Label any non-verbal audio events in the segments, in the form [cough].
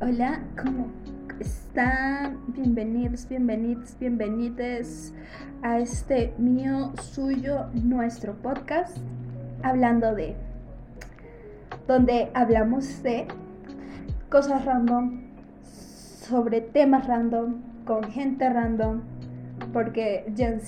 Hola, ¿cómo están? Bienvenidos, bienvenidos, bienvenidos a este mío, suyo, nuestro podcast, hablando de, donde hablamos de cosas random, sobre temas random, con gente random, porque Gen.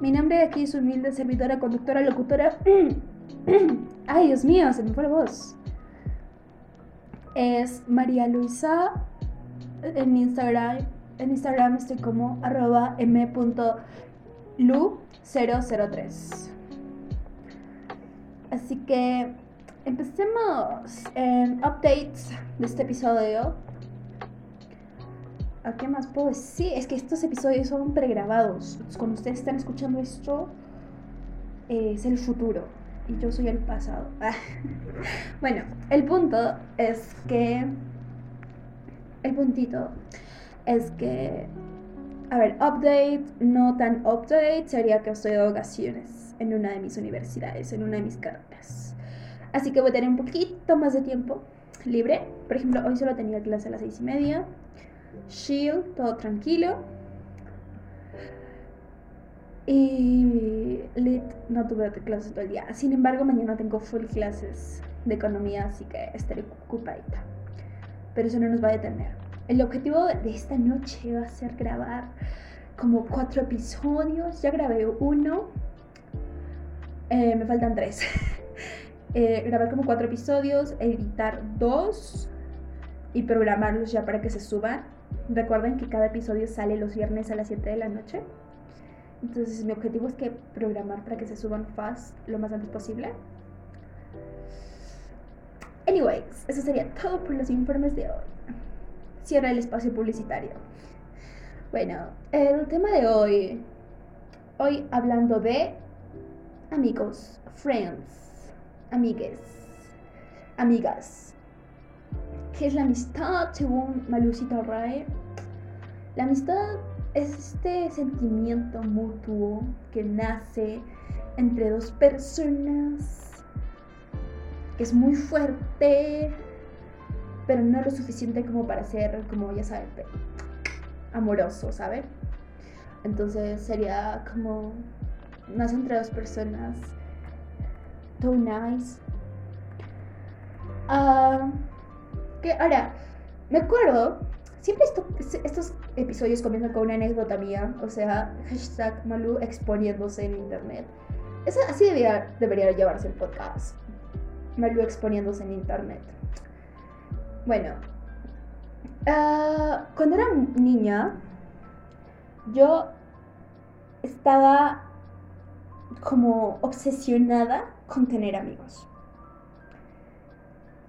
Mi nombre aquí es humilde servidora, conductora, locutora. [clears throat] Ay, Dios mío, se me fue la voz es María Luisa en Instagram. En Instagram estoy como arroba m.lu003. Así que empecemos en updates de este episodio. ¿A qué más puedo decir? Es que estos episodios son pregrabados. Cuando ustedes están escuchando esto, es el futuro y yo soy el pasado. [laughs] bueno, el punto es que. El puntito es que. A ver, update, no tan update, sería que estoy de vacaciones en una de mis universidades, en una de mis carreras. Así que voy a tener un poquito más de tiempo libre. Por ejemplo, hoy solo tenía clase a las seis y media. Shield, todo tranquilo. Y lit no tuve clases todo el día. Sin embargo, mañana tengo full clases de economía, así que estaré ocupadita. Pero eso no nos va a detener. El objetivo de esta noche va a ser grabar como cuatro episodios. Ya grabé uno. Eh, me faltan tres. [laughs] eh, grabar como cuatro episodios, editar dos y programarlos ya para que se suban. Recuerden que cada episodio sale los viernes a las 7 de la noche. Entonces mi objetivo es que programar para que se suban fast lo más antes posible. Anyways, eso sería todo por los informes de hoy. Cierra el espacio publicitario. Bueno, el tema de hoy. Hoy hablando de amigos, friends, amigues, amigas. ¿Qué es la amistad según Malucita Ray? La amistad es este sentimiento mutuo que nace entre dos personas, que es muy fuerte, pero no lo suficiente como para ser, como ya saben, amoroso, ¿saben? Entonces sería como, nace entre dos personas, too nice. Ah, que ahora, me acuerdo Siempre estos episodios comienzan con una anécdota mía, o sea, hashtag Malu exponiéndose en internet. así debería, debería llevarse el podcast. Malu exponiéndose en internet. Bueno, ah, cuando era niña, yo estaba como obsesionada con tener amigos.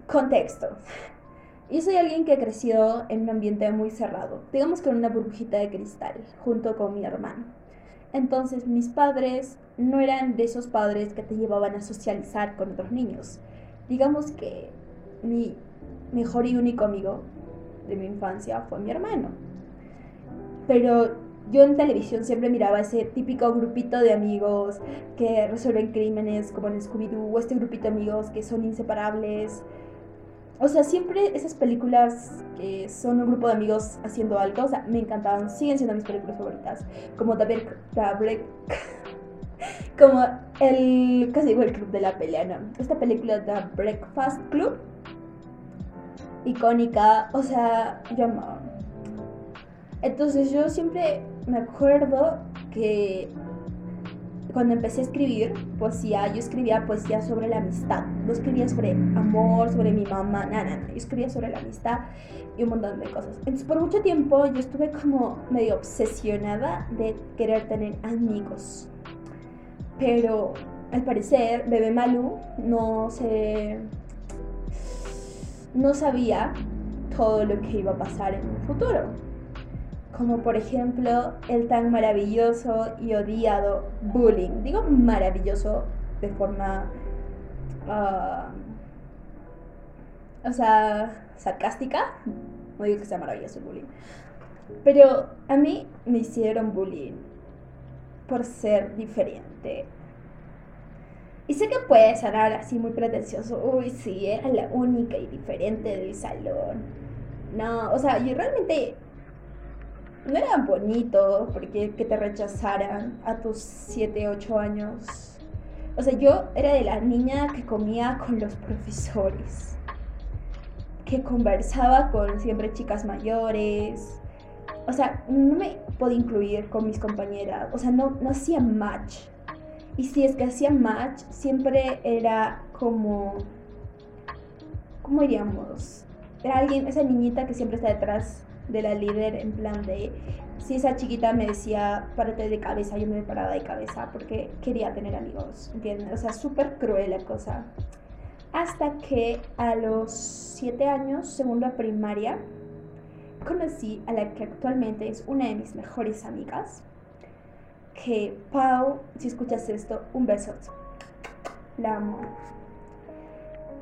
Contexto. Yo soy alguien que ha crecido en un ambiente muy cerrado, digamos con una burbujita de cristal, junto con mi hermano. Entonces mis padres no eran de esos padres que te llevaban a socializar con otros niños. Digamos que mi mejor y único amigo de mi infancia fue mi hermano. Pero yo en televisión siempre miraba ese típico grupito de amigos que resuelven crímenes como en Scooby-Doo, o este grupito de amigos que son inseparables, o sea, siempre esas películas que son un grupo de amigos haciendo algo, o sea, me encantaban, siguen siendo mis películas favoritas. Como The Break, [laughs] como el, casi digo el club de la pelea, ¿no? Esta película The Breakfast Club, icónica, o sea, yo amaba. Entonces yo siempre me acuerdo que cuando empecé a escribir poesía, yo escribía poesía sobre la amistad. No escribía sobre amor, sobre mi mamá, nada, nada. Yo escribía sobre la amistad y un montón de cosas. Entonces, por mucho tiempo yo estuve como medio obsesionada de querer tener amigos. Pero al parecer, Bebé Malu no se. no sabía todo lo que iba a pasar en un futuro como por ejemplo el tan maravilloso y odiado bullying. Digo maravilloso de forma, ah, o sea, sarcástica. No digo que sea maravilloso el bullying. Pero a mí me hicieron bullying por ser diferente. Y sé que puede sonar así muy pretencioso. Uy, sí, era la única y diferente del salón. No, o sea, yo realmente no era bonito porque que te rechazaran a tus 7, 8 años. O sea, yo era de la niña que comía con los profesores, que conversaba con siempre chicas mayores. O sea, no me podía incluir con mis compañeras. O sea, no, no hacía match. Y si es que hacía match, siempre era como... ¿Cómo diríamos? Era alguien, esa niñita que siempre está detrás de la líder en plan de si esa chiquita me decía párate de cabeza, yo me paraba de cabeza porque quería tener amigos, ¿entiendes? O sea, súper cruel la cosa. Hasta que a los 7 años, segunda primaria, conocí a la que actualmente es una de mis mejores amigas, que Pau, si escuchas esto, un beso. La amo.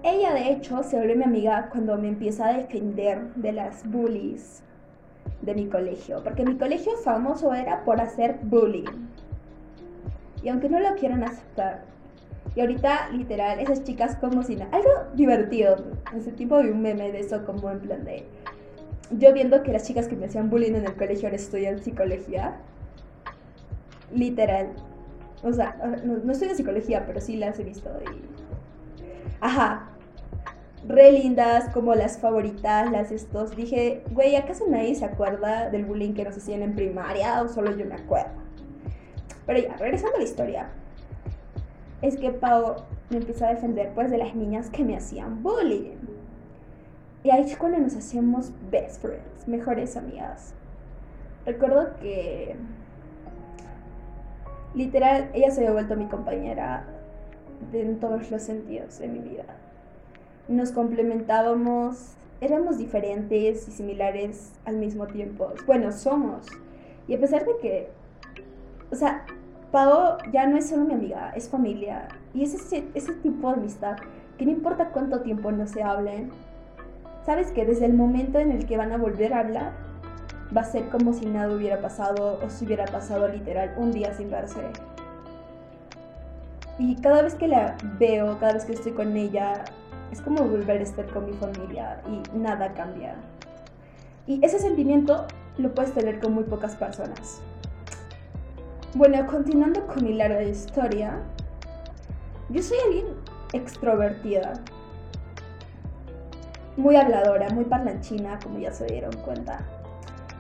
Ella de hecho se vuelve mi amiga cuando me empieza a defender de las bullies de mi colegio, porque mi colegio famoso era por hacer bullying. Y aunque no lo quieran aceptar, y ahorita literal, esas chicas como si nada, algo divertido, ese tipo de un meme de eso como en plan de, yo viendo que las chicas que me hacían bullying en el colegio ahora estudian psicología, literal, o sea, no, no estudio psicología, pero sí las he visto y... Ajá, re lindas, como las favoritas, las estos. Dije, güey, ¿acaso nadie se acuerda del bullying que nos hacían en primaria o solo yo me acuerdo? Pero ya, regresando a la historia. Es que Pau me empieza a defender pues de las niñas que me hacían bullying. Y ahí es cuando nos hacemos best friends, mejores amigas. Recuerdo que literal ella se había vuelto mi compañera en todos los sentidos de mi vida nos complementábamos, éramos diferentes y similares al mismo tiempo. Bueno, somos. Y a pesar de que, o sea, Pau ya no es solo mi amiga, es familia. Y es ese, ese tipo de amistad que no importa cuánto tiempo no se hablen, sabes que desde el momento en el que van a volver a hablar, va a ser como si nada hubiera pasado o si hubiera pasado literal un día sin verse. Y cada vez que la veo, cada vez que estoy con ella, es como volver a estar con mi familia y nada cambia. Y ese sentimiento lo puedes tener con muy pocas personas. Bueno, continuando con mi larga historia, yo soy alguien extrovertida, muy habladora, muy parlanchina, como ya se dieron cuenta.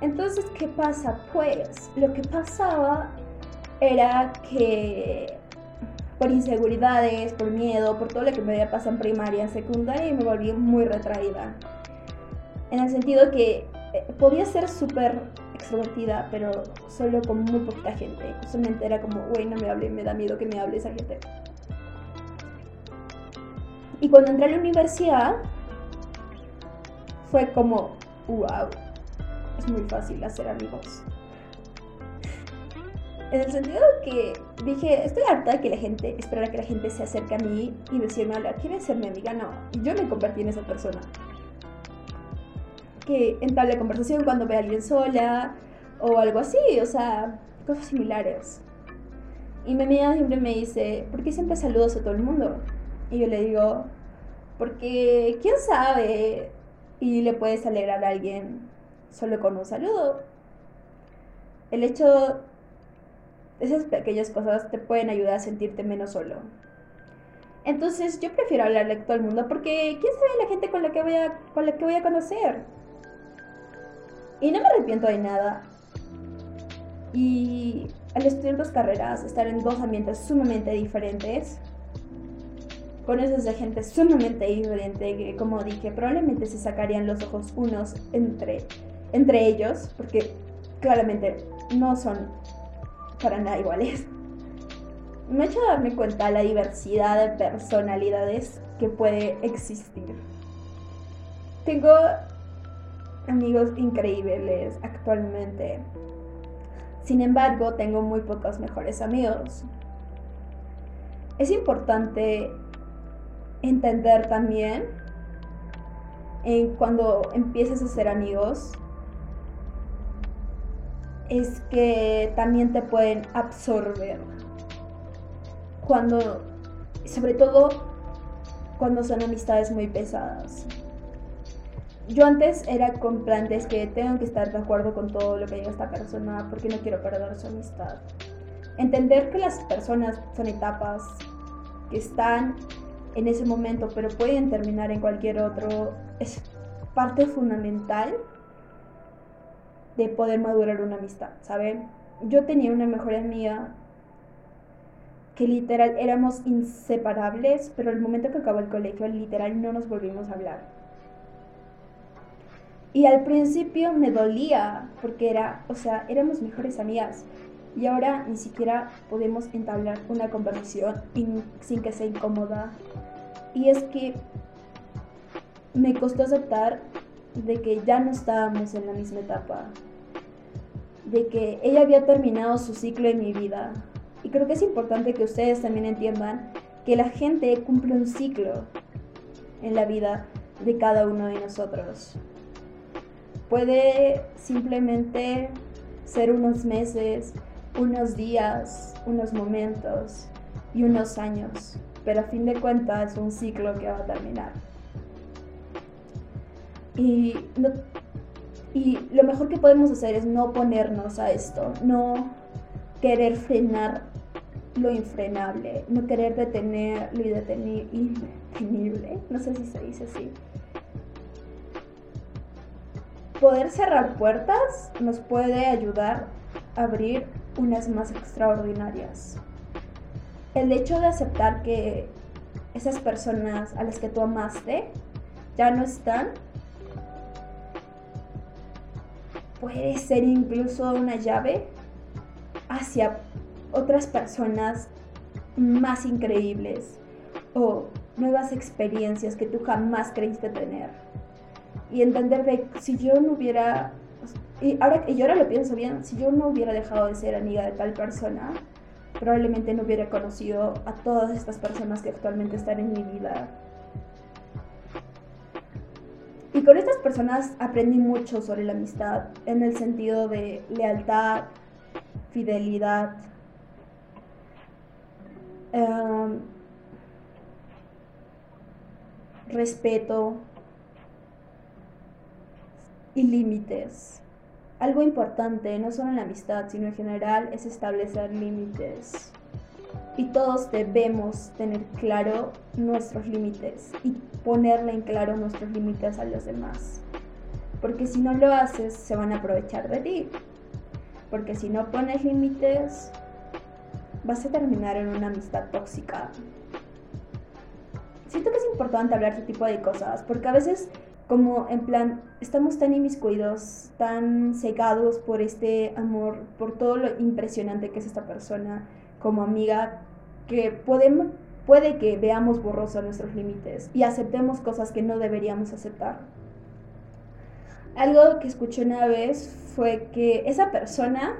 Entonces, ¿qué pasa? Pues lo que pasaba era que por inseguridades, por miedo, por todo lo que me había pasado en primaria, en secundaria y me volví muy retraída. En el sentido que eh, podía ser súper extrovertida, pero solo con muy poquita gente. Justamente era como, güey, no me hable, me da miedo que me hable esa gente. Y cuando entré a la universidad, fue como, wow, es muy fácil hacer amigos. En el sentido que dije, estoy harta de que la gente, esperara que la gente se acerque a mí y decirme, hola, ¿quieres ser mi amiga? No, yo me convertí en esa persona. Que entable conversación cuando ve a alguien sola o algo así, o sea, cosas similares. Y mi amiga siempre me dice, ¿por qué siempre saludas a todo el mundo? Y yo le digo, porque quién sabe y le puedes alegrar a alguien solo con un saludo. El hecho esas pequeñas cosas te pueden ayudar a sentirte menos solo. Entonces yo prefiero hablarle a todo el mundo porque quién sabe la gente con la que voy a, con la que voy a conocer. Y no me arrepiento de nada. Y al estudiar dos carreras, estar en dos ambientes sumamente diferentes, conoces a gente sumamente diferente que, como dije, probablemente se sacarían los ojos unos entre, entre ellos, porque claramente no son para nada iguales. Me ha hecho darme cuenta la diversidad de personalidades que puede existir. Tengo amigos increíbles actualmente. Sin embargo, tengo muy pocos mejores amigos. Es importante entender también cuando empieces a ser amigos es que también te pueden absorber. Cuando sobre todo cuando son amistades muy pesadas. Yo antes era con plantes que tengo que estar de acuerdo con todo lo que diga esta persona porque no quiero perder su amistad. Entender que las personas son etapas que están en ese momento, pero pueden terminar en cualquier otro, es parte fundamental de poder madurar una amistad, ¿saben? Yo tenía una mejor amiga que literal éramos inseparables, pero el momento que acabó el colegio, literal no nos volvimos a hablar. Y al principio me dolía, porque era, o sea, éramos mejores amigas. Y ahora ni siquiera podemos entablar una conversación sin que sea incómoda. Y es que me costó aceptar de que ya no estábamos en la misma etapa. De que ella había terminado su ciclo en mi vida y creo que es importante que ustedes también entiendan que la gente cumple un ciclo en la vida de cada uno de nosotros. Puede simplemente ser unos meses, unos días, unos momentos y unos años, pero a fin de cuentas es un ciclo que va a terminar. Y, y lo mejor que podemos hacer es no ponernos a esto, no querer frenar lo infrenable, no querer detener lo indetenible, no sé si se dice así. Poder cerrar puertas nos puede ayudar a abrir unas más extraordinarias. El hecho de aceptar que esas personas a las que tú amaste ya no están, puede ser incluso una llave hacia otras personas más increíbles o nuevas experiencias que tú jamás creíste tener. Y entender de si yo no hubiera, y ahora, y ahora lo pienso bien, si yo no hubiera dejado de ser amiga de tal persona, probablemente no hubiera conocido a todas estas personas que actualmente están en mi vida. Y con estas personas aprendí mucho sobre la amistad, en el sentido de lealtad, fidelidad, Em, respeto y límites. Algo importante, no solo en la amistad, sino en general, es establecer límites. Y todos debemos tener claro nuestros límites y ponerle en claro nuestros límites a los demás. Porque si no lo haces, se van a aprovechar de ti. Porque si no pones límites, vas a terminar en una amistad tóxica. Siento que es importante hablar de este tipo de cosas, porque a veces como en plan estamos tan inmiscuidos, tan cegados por este amor, por todo lo impresionante que es esta persona como amiga, que puede que veamos borrosos nuestros límites y aceptemos cosas que no deberíamos aceptar. Algo que escuché una vez fue que esa persona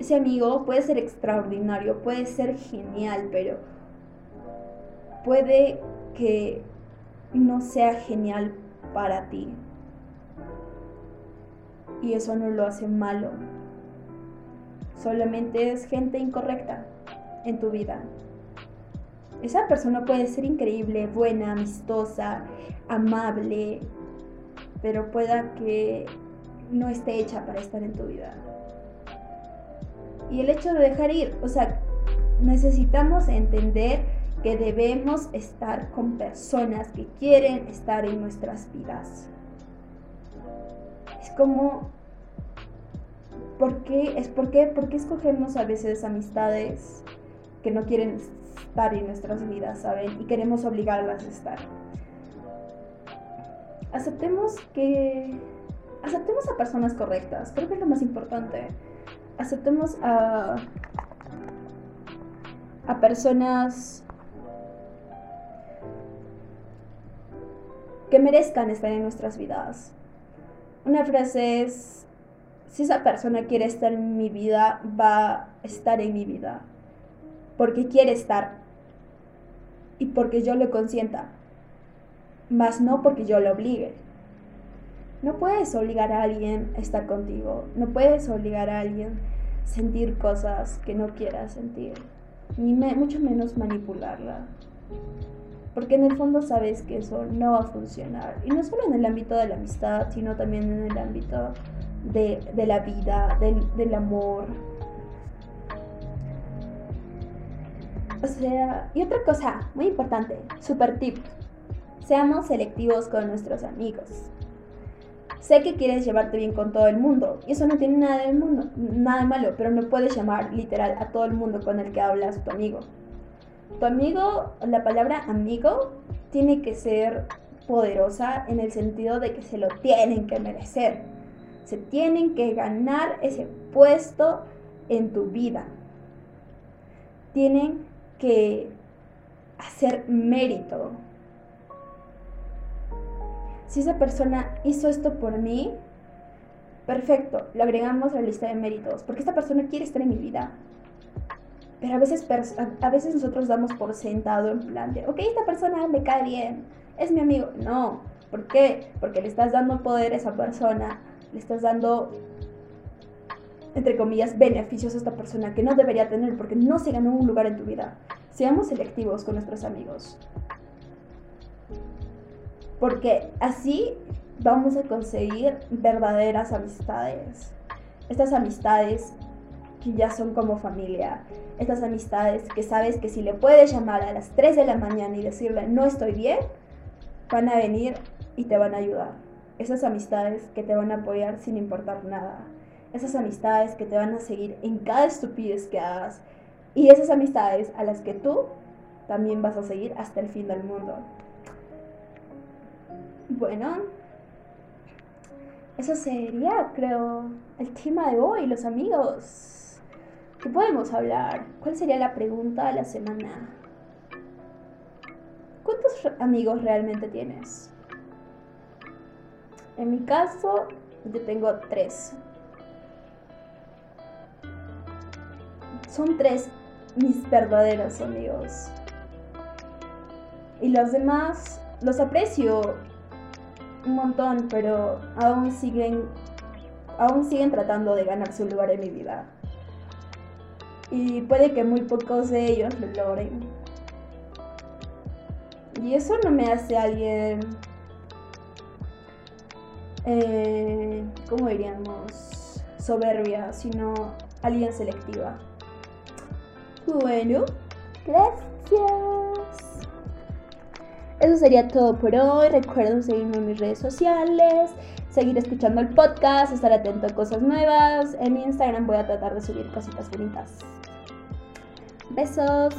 ese amigo puede ser extraordinario, puede ser genial, pero puede que no sea genial para ti. Y eso no lo hace malo. Solamente es gente incorrecta en tu vida. Esa persona puede ser increíble, buena, amistosa, amable, pero pueda que no esté hecha para estar en tu vida y el hecho de dejar ir. O sea, necesitamos entender que debemos estar con personas que quieren estar en nuestras vidas. Es como, ¿por qué? Es porque, ¿por qué escogemos a veces amistades que no quieren estar en nuestras vidas, ¿saben? Y queremos obligarlas a estar. Aceptemos que... Aceptemos a personas correctas, creo que es lo más importante aceptemos a, a personas que merezcan estar en nuestras vidas. Una frase es, si esa persona quiere estar en mi vida, va a estar en mi vida. Porque quiere estar. Y porque yo lo consienta. Más no porque yo lo obligue. No puedes obligar a alguien a estar contigo, no puedes obligar a alguien a sentir cosas que no quieras sentir. ni mucho menos manipularla. Porque en el fondo sabes que eso no va a funcionar. Y no solo en el ámbito de la amistad, sino también en el ámbito de, la vida, del, del amor. O sea, y otra cosa muy importante, super tip. Seamos selectivos con nuestros amigos. Sé que quieres llevarte bien con todo el mundo y eso no tiene nada de, mundo, nada de malo, pero no puedes llamar literal a todo el mundo con el que hablas tu amigo. Tu amigo, la palabra amigo, tiene que ser poderosa en el sentido de que se lo tienen que merecer. Se tienen que ganar ese puesto en tu vida. Tienen que hacer mérito si esa persona hizo esto por mí, perfecto, lo agregamos a la lista de méritos, porque esta persona quiere estar en mi vida. Pero a veces, a veces nosotros damos por sentado en plan de, ok, esta persona me cae bien, es mi amigo. No, ¿por qué? Porque le estás dando poder a esa persona, le estás dando, entre comillas, beneficios a esta persona que no debería tener porque no se ganó un lugar en tu vida. Seamos selectivos con nuestros amigos porque así vamos a conseguir verdaderas amistades. Estas amistades que ya son como familia, estas amistades que sabes que si le puedes llamar a las 3 de la mañana y decirle no estoy bien, van a venir y te van a ayudar. Esas amistades que te van a apoyar sin importar nada. Esas amistades que te van a seguir en cada estupidez que hagas. Y esas amistades a las que tú también vas a seguir hasta el fin del mundo. Bueno, eso sería, creo, el tema de hoy, los amigos. ¿Qué podemos hablar? ¿Cuál sería la pregunta de la semana? ¿Cuántos amigos realmente tienes? En mi caso, yo tengo tres. Son tres mis verdaderos amigos. Y los demás los aprecio un montón, pero aún siguen, aún siguen tratando de ganarse un lugar en mi vida. Y puede que muy pocos de ellos lo logren. Y eso no me hace alguien, eh, ¿cómo diríamos? Soberbia, sino alguien selectiva. Bueno, gracias. Eso sería todo por hoy. Recuerden seguirme en mis redes sociales, seguir escuchando el podcast, estar atento a cosas nuevas. En mi Instagram voy a tratar de subir cositas bonitas. Besos.